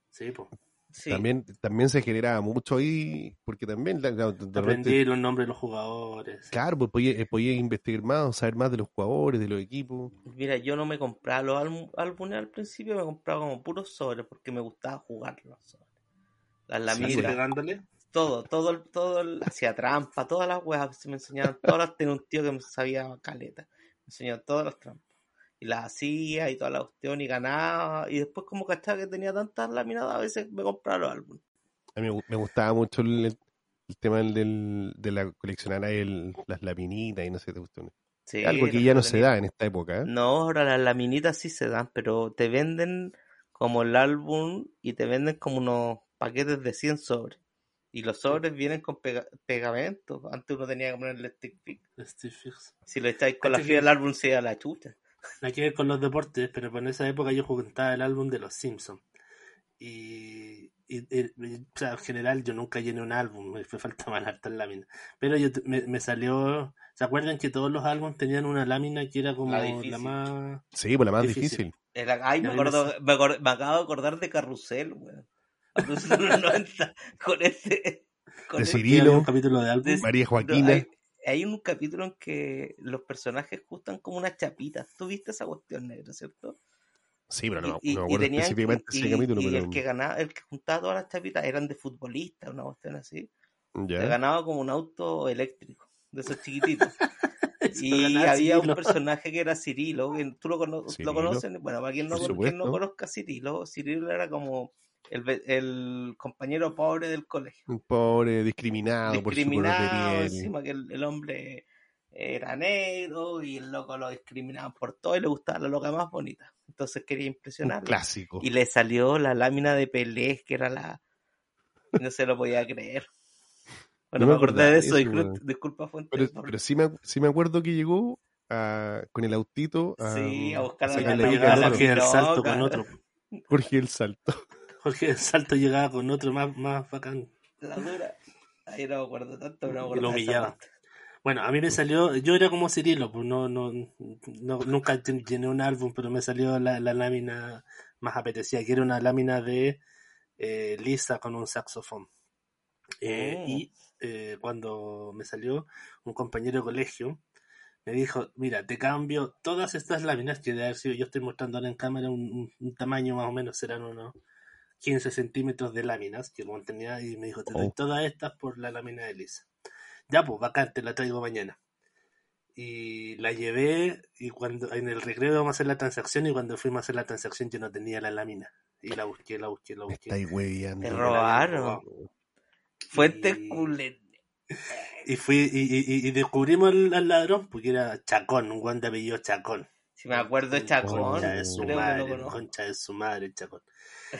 Sí, pues. Sí, También, también se generaba mucho ahí, porque también la- la- Aprendí los nombres de los jugadores. claro, pues podía, eh, podía investigar más, saber más de los jugadores, de los equipos. mira, yo no me compraba los álbum- álbumes al principio, me compraba como puros sobres porque me gustaba jugar los sobres. Las lamitas, pegándole. todo, todo, el- todo, el- hacía trampa, todas las weas se me enseñaron, todas las tenía un tío que me sabía caleta, me enseñó todas las trampas. Y las hacía y toda la cuestión y ganaba, y después como cachaba que tenía tantas láminas, a veces me compraba los álbumes. A mí me, gu- me gustaba mucho el, el tema del, del- de la coleccionar el- las laminitas y no sé qué cuestiones. Sí, Algo que ya no se da en esta época. ¿eh? No, ahora las laminitas sí se dan, pero te venden como el álbum y te venden como unos paquetes de 100 sobres. Y los sobres vienen con pega- pegamento. Antes uno tenía que ponerle stick fix. Steve Fix. Si lo estáis con la fibra del álbum se iba a la chucha. Hay que ver con los deportes, pero en esa época yo juntaba el álbum de los Simpsons. Y, y- y- y, o sea, en general yo nunca llené un álbum, me fue falta más hartas láminas. Pero yo, me, me salió, ¿se acuerdan que todos los álbumes tenían una lámina que era como La más... Sí, pues la más Difícil. difícil. Era- ay, me, acuerdo, me, acor- me acabo de acordar de Carrusel, weón. Carrusel de los 90, con ese... Con De ese- Cirilo. capítulo de álbum. de- María no, Joaquina. hay, hay un capítulo en que los personajes gustan como unas chapitas. ¿Tú viste esa cuestión negra, cierto? Sí, pero no, me- y, no me acuerdo tenían- específicamente y- ese capítulo, y pero el que ganaba, el que juntaba todas las chapitas eran de futbolistas, una cuestión así. ya. Ganaba como un auto eléctrico, de esos chiquititos. Y había un personaje que era Cirilo, que tú lo, cono- Cirilo. lo conoces, bueno, para quien no, quien no conozca a Cirilo, Cirilo era como el, el compañero pobre del colegio. Un pobre discriminado, por su color discriminado, de piel. encima que el, el hombre era negro y el loco lo discriminaban por todo y le gustaba la loca más bonita. Entonces quería impresionarlo. clásico. Y le salió la lámina de Pelé, que era la... No se lo podía creer. Bueno, No me me acordé de eso, disculpa Fuente. Pero, por- pero sí, me, sí me acuerdo que llegó a- con el autito a, Sí, a buscar a la al la otro. Jorge del Salto con otro. Jorge el Salto. Jorge del Salto llegaba con otro más, más bacán. La dura. Ahí no me acuerdo tanto, pero lo de humillaba. Bueno, a mí me salió, yo era como Cirilo, pues no, no, no nunca llené un álbum, pero me salió la, la lámina más apetecida, que era una lámina de eh, Lisa con un saxofón. Eh, Oh. Y eh, cuando me salió un compañero de colegio, me dijo, mira, te cambio todas estas láminas, que debe haber sido, yo estoy mostrando ahora en cámara un, un- un tamaño más o menos, serán unos 15 centímetros de láminas que contenía, y me dijo, te doy Oh. todas estas por la lámina de Lisa. Ya, pues, bacán, te la traigo mañana. Y la llevé y cuando en el recreo íbamos a hacer la transacción y cuando fuimos a hacer la transacción yo no tenía la lámina. Y la busqué, la busqué, la busqué. Te robaron. Fuentes Y-. Y fui y, y- y descubrimos al, al ladrón porque era Chacón, un guante apellido Chacón. Si me acuerdo Chacón, Concha de su madre, concha de su madre, Chacón.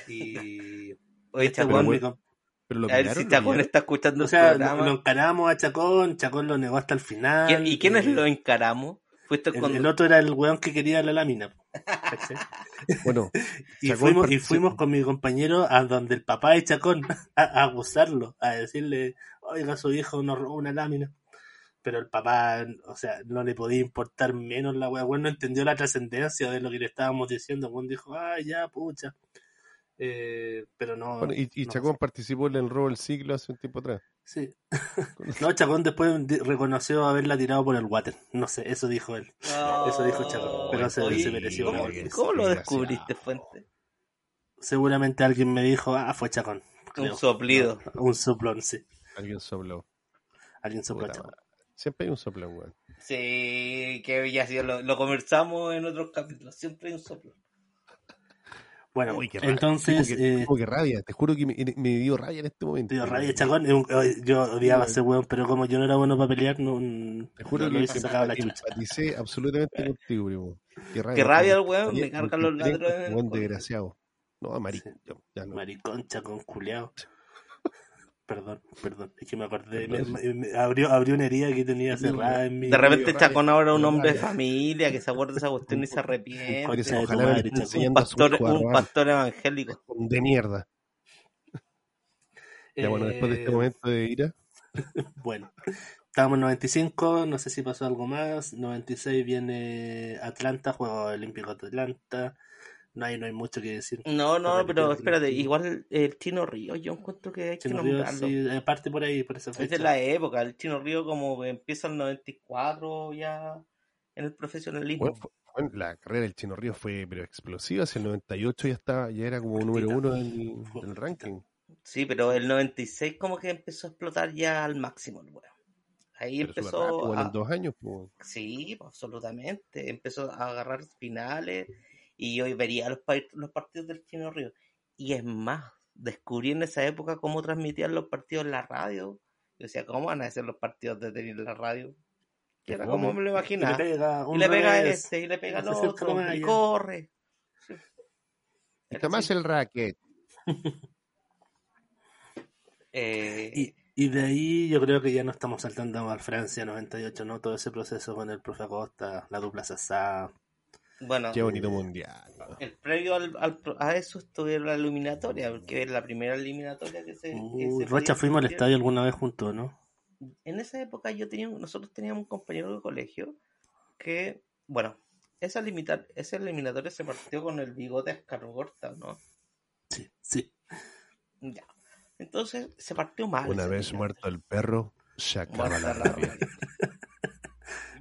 Y Oye, este Chacón, weón güey, me comp- Pero lo a ver si Chacón está escuchando o el sea, lo, programa. lo encaramos a Chacón, Chacón lo negó hasta el final. ¿Y, y quiénes y lo encaramos? Fuiste el, con... el otro era el weón que quería la lámina. Bueno, Y fuimos, y fuimos con mi compañero a donde el papá de Chacón a, a acusarlo, a decirle, oiga, su hijo nos robó una lámina. Pero el papá, o sea, no le podía importar menos la weá. Bueno, no entendió la trascendencia de lo que le estábamos diciendo. Bueno, dijo, ah, ya, pucha. Eh, pero no. bueno, y, y no Chacón participó en el robo del siglo hace un tiempo atrás. Sí. No, Chacón después reconoció haberla tirado por el water. No sé, eso dijo él. Eso dijo Chacón, pero se- Oye, se mereció ¿Cómo, lo descubriste, Fuente? Seguramente alguien me dijo, ah, fue Chacón. creo. Un soplido. No, un soplón, sí. Alguien sopló. Alguien sopló. Madre. Siempre hay un soplón, weón. Sí, que ya sí, lo, lo conversamos en otros capítulos. Siempre hay un soplo. Bueno, Uy, qué rabia. entonces, Tipo que, eh, que rabia. Te juro que me, me dio rabia en este momento. tío, Rabia Chacón, un- eh, yo odiaba a ese weón, pero como yo no era bueno para pelear, no, no Te juro lo que hubiese sacado la chucha. empaticé absolutamente contigo, primo. Qué rabia. Qué rabia el porque- weón, porque- me cargan porque los que ladrones es en el Buen colegio. desgraciado. No, marico. Sí. ya no. Maricón, Chacón, culeado. Perdón, perdón, es que me acordé, me, Perdón. me- me abrió, abrió una herida que tenía cerrada en mi... De repente rabia, Chacón ahora un hombre de familia que se acuerda de esa cuestión y se arrepiente. Ojalá madre. Un pastor, un pastor evangélico. De mierda. Ya bueno, después de este Eh, momento de ira, Bueno, estábamos en 95, no sé si pasó algo más. 96 viene Atlanta, Juego Olímpico de Atlanta. No hay, no hay mucho que decir. No, no, Repitió pero espérate, igual el Chino Río, yo encuentro que hay que Chino Río, nombrarlo. sí, parte por ahí, por esa Es de fecha. la época, el Chino Río como que empieza el 94 ya en el profesionalismo. bueno, fue- bueno, la carrera del Chino Río fue pero explosiva. Hacia el 98 ya estaba, ya era como número uno en el, en el ranking. Sí, pero el 96 como que empezó a explotar ya al máximo el weón. Ahí Pero empezó rápido, a... en dos años. pues. Sí, pues, absolutamente. Empezó a agarrar finales y hoy vería los, los partidos del Chino Río. Y es más, descubrí en esa época cómo transmitían los partidos en la radio. Yo decía, ¿cómo van a hacer los partidos de tenis en la radio? Que era como me lo Y le imaginaba. pega Y le pega a este, y le pega al otro, y allá. corre. Y así. el racket. Eh, Y, y de ahí yo creo que ya no estamos saltando al Francia 98, ¿no? Todo ese proceso con el profe Acosta, la dupla Sassá. Bueno, Qué bonito mundial. el previo al, al a eso estuvieron la eliminatoria, porque es la primera eliminatoria que se. que Uy, se Rocha, fuimos al estadio alguna vez juntos, ¿no? en esa época yo tenía, nosotros teníamos un compañero de colegio que, bueno, esa, limita, esa eliminatoria se partió con el bigote escargorta, ¿no? Sí, sí. Ya. Entonces se partió mal. Una vez muerto el perro, se acaba Muerta la la rabia. rabia.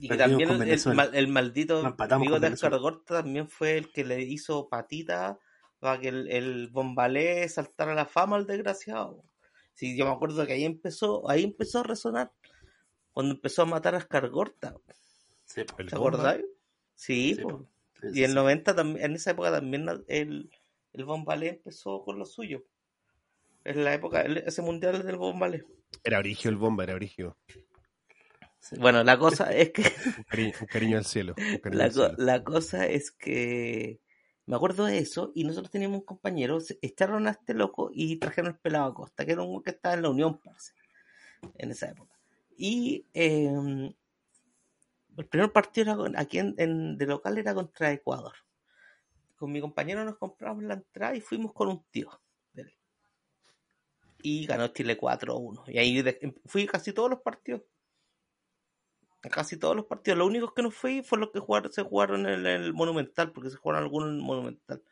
Y también el, el maldito con bigote Venezuela. escargorta también fue el que le hizo patita para que el, el bombalé saltara a la fama al desgraciado. Sí, yo me acuerdo que ahí empezó, ahí empezó a resonar cuando empezó a matar a escargorta. Sí, po. El ¿Te bomba. acordáis? Sí, Sí, po. Sí, y sí, en sí. 90 también, en esa época también el, el bombalé empezó con lo suyo. En la época, ese mundial del bombalé. Era origio el bomba, era origio. Bueno, la cosa es que Un cariño, un cariño al cielo. cariño la, al co- cielo. la cosa es que me acuerdo de eso y nosotros teníamos un compañero, echaron a este loco y trajeron el pelado a Costa, que era un que estaba en la Unión, parce, en esa época. Y eh, el primer partido era aquí en, en- de local era contra Ecuador. Con mi compañero nos compramos la entrada y fuimos con un tío. Y ganó Chile 4-1. Y ahí de- fui casi todos los partidos. Casi todos los partidos. Lo único que no fui fue los que jugaron, se jugaron en el, Monumental, porque se jugaron algunos en el Monumental.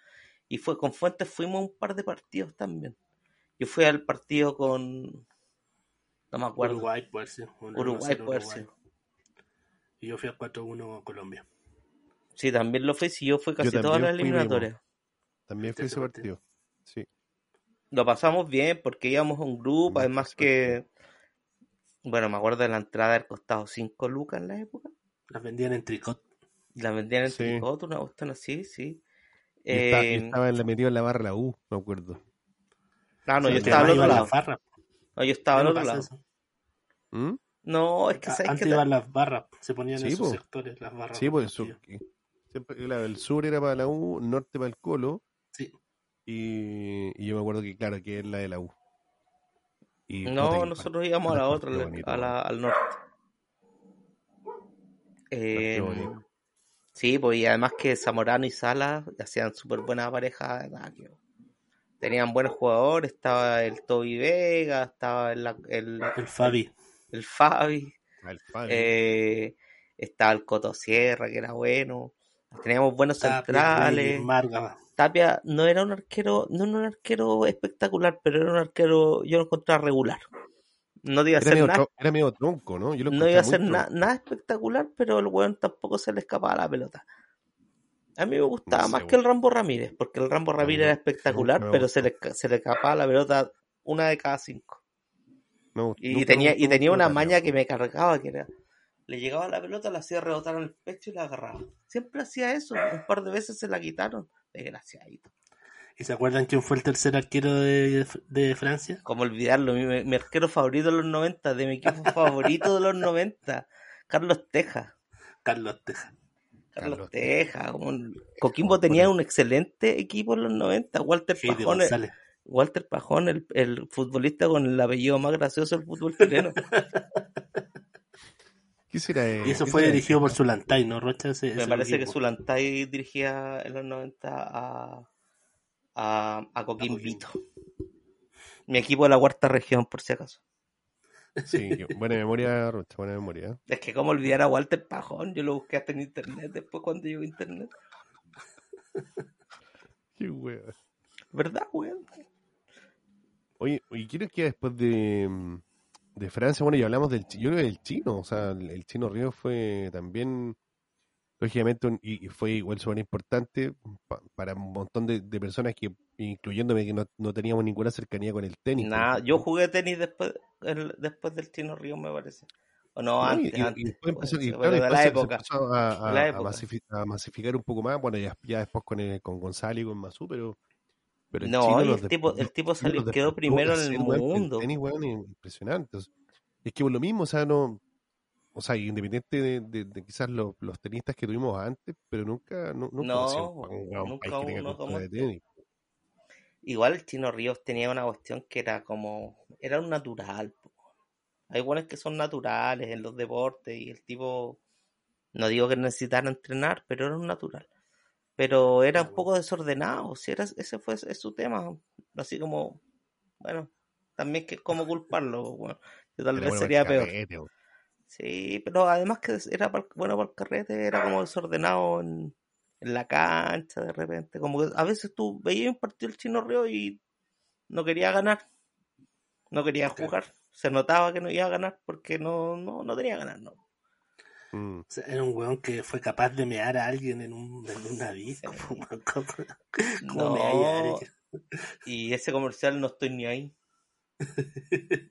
Y fue con Fuentes fuimos a un par de partidos también. Yo fui al partido con. No me acuerdo. Uruguay, puede ser. Un Uruguay, 1-0 puede ser. Y yo fui a 4-1 a Colombia. Sí, también lo fui. Sí, yo fui casi Yo todas las fui, eliminatorias. También fue ese Ese partido. partido. Sí. Lo pasamos bien porque íbamos a un grupo. Además que. Bueno, me acuerdo de la entrada haber costado 5 lucas en la época. Las vendían en tricot. Y la vendían en Sí. tricot, una cuestión así, sí. Yo estaba, yo Eh, estaba en la metido en la barra la U, me acuerdo. ah, no, yo Sí, estaba al otro lado. las. No, yo estaba al no otro lado. ¿Mm? No, es que A- sabes Antes que iban las barras. Se ponían Sí, en sus po. sectores las barras. Sí, del pues. Siempre, claro, el sur era para la U, norte para el Colo, Sí. y, y yo me acuerdo que, claro, que es la de la U. Y, No, nosotros íbamos a la otra, a la- al norte. Eh, bonito. sí, pues y además que Zamorano y Sala hacían súper buena pareja. Tenían buenos jugadores, estaba el Toby Vega, estaba el, el, El Fabi. el Fabi, Fabi. eh, estaba el Coto Sierra, que era bueno. Teníamos buenos Tapia, centrales. Marga. Tapia no era un arquero, no era un arquero espectacular, pero era un arquero, yo lo encontraba regular. No iba a era, ser nada, era medio tronco, ¿no? Yo lo no iba a ser na- nada espectacular, pero el weón tampoco se le escapaba la pelota. A mí me gustaba No sé, más que el Rambo Ramírez, porque el Rambo Ramírez era espectacular, pero se le, se le escapaba la pelota una de cada cinco. No, Y tenía, y tenía una maña que me cargaba, que era, le llegaba la pelota, la hacía rebotar en el pecho y la agarraba. Siempre hacía eso, un par de veces se la quitaron. Desgraciadito. ¿Y se acuerdan quién fue el tercer arquero de, de Francia? Como olvidarlo, mi, mi arquero favorito de los 90, de mi equipo favorito de los 90, Carlos Teja. Carlos Teja. Carlos, Carlos Teja. un- Coquimbo tenía un excelente equipo en los 90. Walter Pajón. Walter Pajón el, el futbolista con el apellido más gracioso del fútbol chileno. ¿Qué será? Y eso fue será dirigido por? Zulantay, ¿no, Rocha? Ese- Me ese parece que. Zulantay dirigía en los 90 a, a, a Coquimbito. Mi equipo de la cuarta región, por si acaso. Sí, buena memoria, Rocha, buena memoria. Es que como olvidar a Walter Pajón, yo lo busqué hasta en internet después cuando llegó internet. Qué weón. ¿Verdad, weón? Oye, ¿y quién que después de, mm, de Francia? Bueno, y hablamos del, yo creo del chino, o sea, el, el chino Río fue también, lógicamente, un- y, y fue igual súper importante pa- para un montón de, de personas que, incluyéndome, que no, no teníamos ninguna cercanía con el tenis. Nada, ejemplo. yo jugué tenis después, el- después del Chino Río, me parece. O no, antes, y- antes. empezó- claro, de la época. a, a- la a época. masifi- a masificar un poco más, bueno, ya, ya después con, el- con Gonzalo y con Mazú, pero, pero el No, el tipo, el tipo salió, quedó primero en el mundo. tenis, weón, es impresionante. Es que por lo mismo, o sea, no, o sea, independiente de, de- de quizás los, los tenistas que tuvimos antes, pero nunca, nu- nunca No, un, un nunca tenga uno como de este. tenis. Igual el Chino Ríos tenía una cuestión que era como, era un natural. po. Hay buenos que son naturales en los deportes y el tipo, no digo que necesitara entrenar, pero era un natural. Pero era un poco desordenado, si era, ese fue es su tema. Así como, bueno, también que cómo culparlo, po, bueno, yo tal Era vez bueno sería peor. carrete. Sí, pero además que era bueno para el carrete, era como desordenado en, en la cancha de repente. Como que a veces tú veías un partido del Chino Río y no quería ganar, no quería jugar. Se notaba que no iba a ganar porque no, no, no tenía ganas, no. Mm. O sea, era un weón que fue capaz de mear a alguien en, un, en una. Sí. weón. ¿Cómo, cómo No, y ese comercial no estoy ni ahí.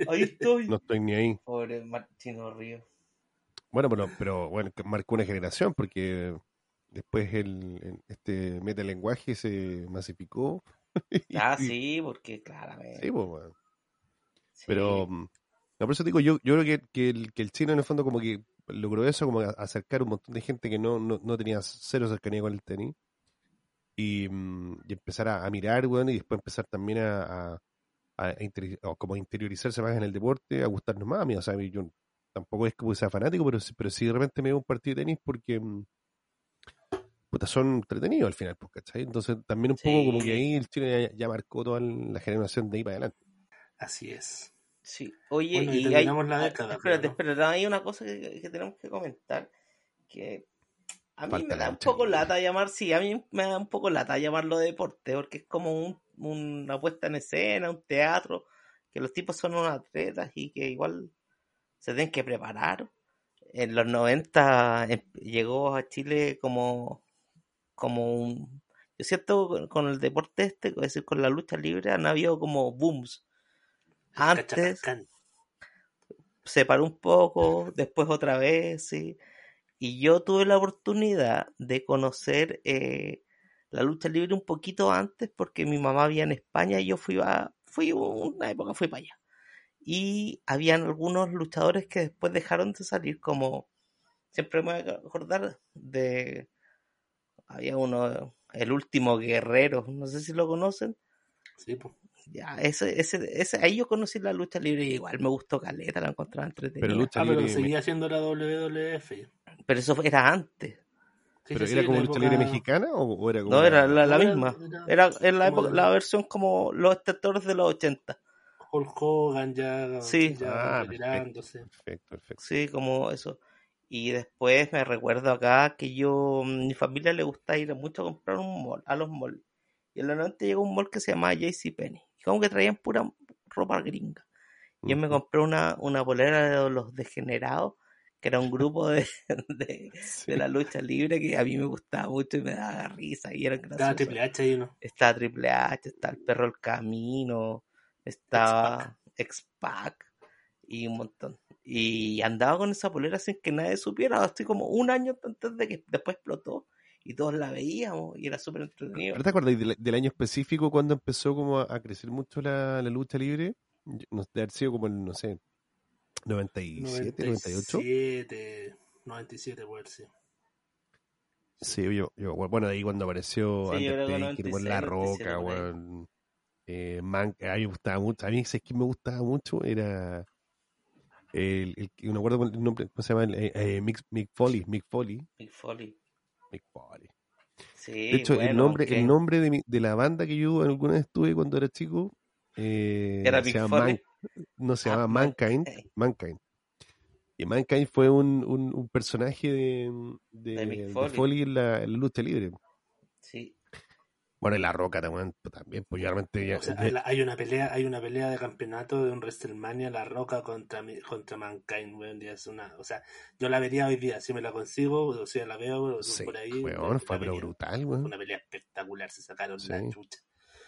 Ahí estoy. No estoy ni ahí. Pobre Mar- Chino Río. Bueno, pero, pero bueno, marcó una generación porque después el, este metalenguaje se masificó. Ah, Y- sí, porque claramente. Sí, pues, weón. sí. Pero, mm, no, por eso digo, yo, yo creo que, que, el, que el chino en el fondo como que logró eso, como acercar un montón de gente que no, no, no tenía cero cercanía con el tenis y, mm, y empezar a, a mirar, weón, y después empezar también a, a, a interi- o como interiorizarse más en el deporte, a gustarnos más a mí, o sea, yo tampoco es como que sea fanático, pero, pero sí de repente me veo un partido de tenis porque mm, puta, son entretenidos al final, pues, ¿cachai? Entonces también un poco como que ahí el chino ya, ya marcó toda la generación de ahí para adelante. Así es. Sí, oye, Bueno, y y hay, terminamos la ah, década, espérate, pero, ¿no? espérate, hay una cosa que, que tenemos que comentar, que a mí Falta me da un poco lata llamar, sí, a mí me da un poco lata llamarlo deporte, porque es como un- una puesta en escena, un teatro, que los tipos son unos atletas y que igual se tienen que preparar. En los 90 em- llegó a Chile como, como un... Yo siento con- con el deporte este, es decir, con la lucha libre, han habido como booms. Antes se paró un poco, después otra vez, sí. Y yo tuve la oportunidad de conocer eh, la lucha libre un poquito antes porque mi mamá vivía en España y yo fui a, fui una época fui para allá. Y habían algunos luchadores que después dejaron de salir, como siempre me voy a acordar de había uno, el último guerrero, no sé si lo conocen. Sí, pues. Ya, ese, ese, ese, ahí yo conocí la lucha libre y igual me gustó Caleta, la encontraba entretenida. Pero lucha Ah, pero seguía haciendo la WWF. Pero eso era antes. Sí, ¿Pero sí, era sí, como lucha época- libre mexicana o, o era como No, era la, la No, era- misma. era Era en la, época, la- versión como los detectores de los 80. Hulk Hogan ya, Sí. ya Ah. Perfecto, perfecto. Sí, como eso. Y después me recuerdo acá que yo, mi familia le gusta ir mucho a comprar un mall, a los malls. Y en la noche llegó un mall que se llamaba JCPenney. Y como que traían pura ropa gringa. Y yo me compré una, una polera de los degenerados, que era un grupo de, de, Sí. de la lucha libre que a mí me gustaba mucho y me daba risa y eran Estaba. Triple H ahí uno. Está Triple H, está el perro El Camino, estaba X-Pac y un montón. Y andaba con esa polera sin que nadie supiera, así como un año antes de que después explotó y todos la veíamos y era súper entretenido. ¿Pero te acuerdas del, del año específico cuando empezó como a, a crecer mucho la, la lucha libre? No, de haber sido como el, no sé, 97, 98. 97, 97 puede ser. Sí, yo, yo, bueno, de ahí cuando apareció Sí, Undertaker, weón, La 96, Roca, 97 por ahí. weón, eh, Man- a mí me gustaba mucho, a mí es que me gustaba mucho, era el, el no me acuerdo el nombre, ¿cómo se llama? Eh, eh, Mick, Mick Foley, Mick Foley, Mick Foley. Mick Foley. Sí, De hecho, el nombre, el nombre de, mi- de la banda que yo alguna vez estuve cuando era chico, eh, Era se Mick llama Foley. Man- no se Ah, llama Mankind, Mankind. Y Mankind fue un, un, un personaje de, de, De Mick de Foley. Foley en la, en la lucha libre. Sí. Bueno, y La Roca también, también pues yo realmente ya- O sea, hay, una pelea, hay una pelea de campeonato de un WrestleMania, La Roca contra mi- contra Mankind, weón, es una, o sea, yo la vería hoy día, si me la consigo, o sea, la veo sí, por ahí. weón, fue pero brutal, weón. Una pelea espectacular, se sacaron Sí. la chucha.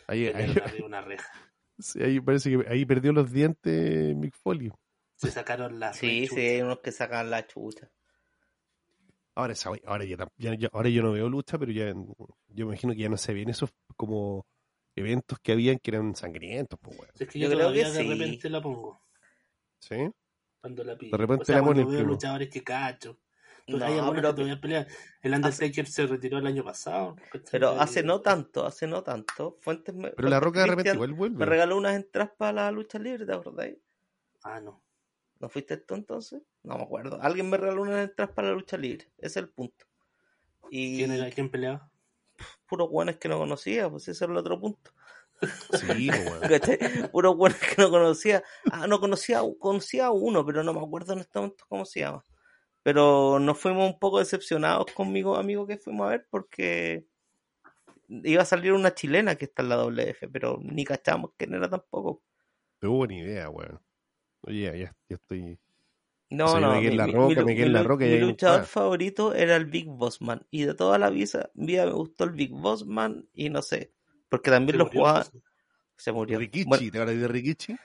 Ahí, ahí- una reja. sí, ahí parece que ahí perdió los dientes Mick Foley. Se sacaron la Sí, sí, hay unos que sacan la chucha. Ahora, ahora, ya, ya- ya- ahora yo no veo lucha, pero ya yo me imagino que ya no se ven esos como eventos que habían que eran sangrientos, pues, weón. Es que Yo yo, creo que de sí. repente la pongo. ¿Sí? Cuando la pido. De repente o sea, la cuando veo primo. luchadores que cacho. Pues No, hay pero- que todavía pelean. El Undertaker se retiró el año pasado. Pero hace no tanto, hace no tanto. Fuentes me, Pero La Roca de repente igual Me vuelve. regaló unas entradas para la lucha libre, ¿te acordáis? Ah, no. ¿No fuiste tú entonces? No me acuerdo. Alguien me regaló unas entradas para la lucha libre. Ese es el punto. Y ¿Quién, era, ¿Quién peleaba? puros guanes que no conocía, pues ese es el otro punto. Sí, pues, weón. ¿Cachai? Puros guanes que no conocía. Ah, no conocía, conocía a uno, pero no me acuerdo en este momento cómo se llama. Pero nos fuimos un poco decepcionados conmigo, amigo, que fuimos a ver porque iba a salir una chilena que está en la WF, pero ni cachamos quién era tampoco. Pero buena idea, weón. Oye, ya, ya, estoy. No, Sí, no, en mi, La mi- Roca, mi- en mi luchador favorito era el Big Boss Man. Y de toda la vida, vida me gustó el Big Boss Man y no sé, porque también Se lo murió, jugaba, se murió. Rikichi, Bueno, ¿te acuerdas de Rikichi?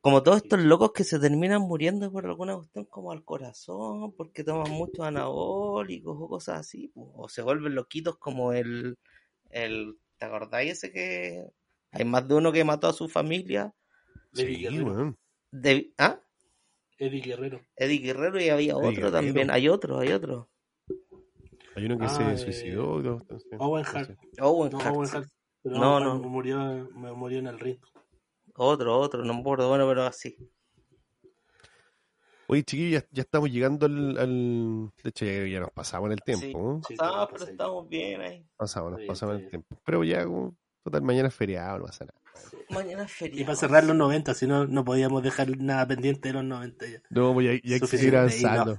como todos estos locos que se terminan muriendo por alguna cuestión como al corazón, porque toman muchos anabólicos o cosas así, pues, o se vuelven loquitos como el, el, ¿te acordáis ese que hay más de uno que mató a su familia? Sí, Guerrero. De, ¿Ah? Eddie Guerrero. Eddie Guerrero y había Eddie otro Guerrero. también, hay otro, hay otro. Hay uno que Ah, se eh, suicidó. no, no sé, Owen. Hart. Owen No, Hart, Owen sí. Hart. Pero No, no, no. cuando Murió, me murió en el ring. Otro, otro, no me acuerdo, bueno, pero así. Oye, chiquillos, ya, ya estamos llegando al, al- De hecho, ya, ya nos pasamos en el tiempo. Sí. Pasamos, pero estamos bien ahí. Pasamos, nos pasamos está el tiempo. Pero ya, como, total, mañana es feriado, no pasa nada. Mañana es feriado. Y para cerrar los 90, si no, no podíamos dejar nada pendiente de los 90 ya. No, pues ya, ya hay que seguir avanzando.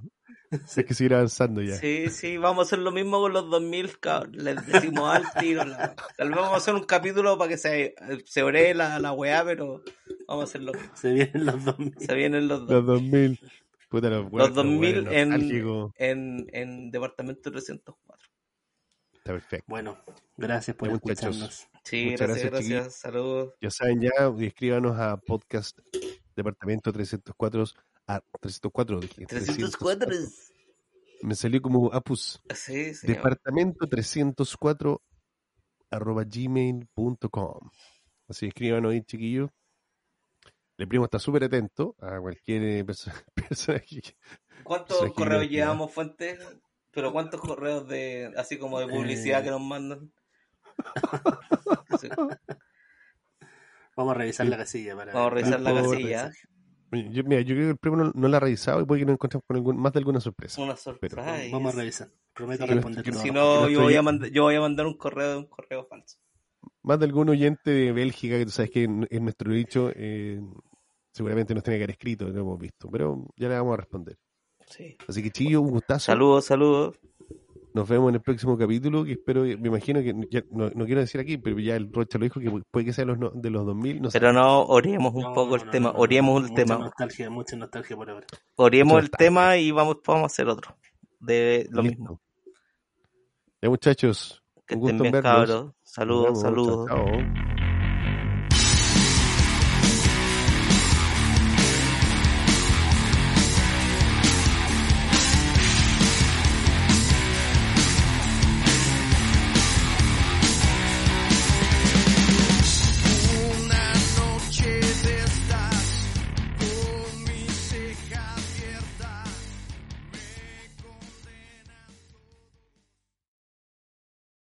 Hay que seguir avanzando ya. Sí, sí, vamos a hacer lo mismo con los 2000, cabrón. Les decimos al tiro. la- Tal vez vamos a hacer un capítulo para que se, se ore la, la weá, pero vamos a hacerlo. Se vienen los 2000. Se vienen los dos. Los 2000. Puta, los, Los 2000 buenos en, en, en Departamento 304. Está perfecto. Bueno, gracias por escucharnos. Sí, Muchas gracias, gracias, gracias. Saludos. Ya saben, ya escríbanos a podcast Departamento 304. A 304, dije. 304. Me salió como Apus. Sí, señor. Departamento 304 arroba gmail.com. Así escríbanos ahí, chiquillos. El primo está súper atento a cualquier eh, perso- persona que- ¿Cuántos correos llevamos, Fuentes? Pero ¿cuántos correos de así como de publicidad Eh. que nos mandan? Sí. Vamos a revisar Sí. la casilla para Vamos a revisar la casilla. Yo, mira, yo creo que el primo no, no la ha revisado y puede que nos encontremos con algún- más de alguna sorpresa. Una Pero- sorpresa. Vamos a revisar. Prometo Sí, responder. Si no, no yo voy, a mand- yo voy a mandar un correo un correo falso. Más de algún oyente de Bélgica, que tú sabes que en, en nuestro dicho eh, seguramente nos tiene que haber escrito, lo hemos visto, pero ya le vamos a responder. Sí. Así que, chillo, un gustazo. Saludos, saludos. Nos vemos en el próximo capítulo, que espero, me imagino que, ya, no, no quiero decir aquí, pero ya el Rocha lo dijo, que puede que sea los no- de los 2000, no sé. Pero no oremos un No, poco no, el no, tema, no, no, oremos el mucha tema, Nostalgia, mucha nostalgia por ahora. Mucha el nostalgia. tema y vamos, vamos a hacer otro. De lo Listo. mismo. Ya, muchachos, Que un gusto estén en bien, verlos. Saludos, saludos. Chao, chao.